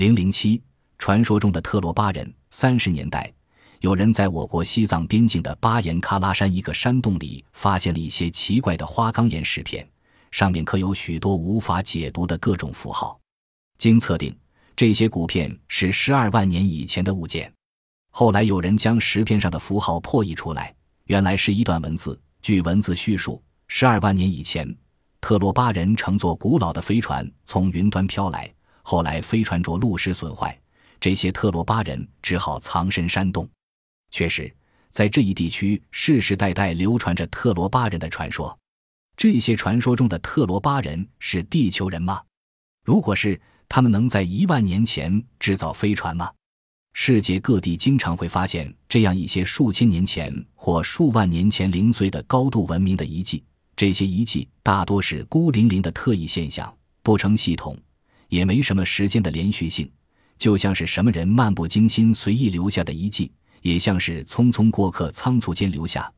零零七，传说中的特洛巴人。三十年代，有人在我国西藏边境的巴颜喀拉山一个山洞里发现了一些奇怪的花岗岩石片，上面刻有许多无法解读的各种符号。经测定，这些骨片是十二万年以前的物件。后来有人将石片上的符号破译出来，原来是一段文字。据文字叙述，十二万年以前，特洛巴人乘坐古老的飞船从云端飘来，后来飞船着陆时损坏，这些特罗巴人只好藏身山洞。确实，在这一地区世世代代流传着特罗巴人的传说。这些传说中的特罗巴人是地球人吗？如果是，他们能在一万年前制造飞船吗？世界各地经常会发现这样一些数千年前或数万年前零碎的高度文明的遗迹。这些遗迹大多是孤零零的特异现象，不成系统，也没什么时间的连续性，就像是什么人漫不经心随意留下的遗迹，也像是匆匆过客仓促间留下。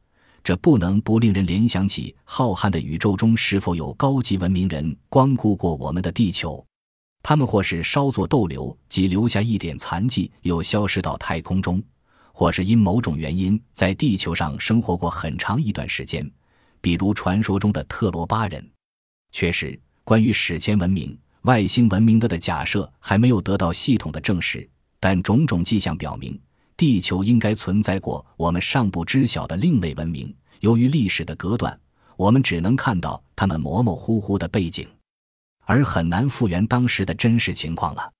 这不能不令人联想起浩瀚的宇宙中是否有高级文明人光顾过我们的地球。他们或是稍作逗留，即留下一点残迹，又消失到太空中；或是因某种原因在地球上生活过很长一段时间，比如传说中的特罗巴人。确实，关于史前文明、外星文明的的假设还没有得到系统的证实，但种种迹象表明，地球应该存在过我们尚不知晓的另类文明。由于历史的隔断，我们只能看到他们模模糊糊的背景。而很难复原当时的真实情况了。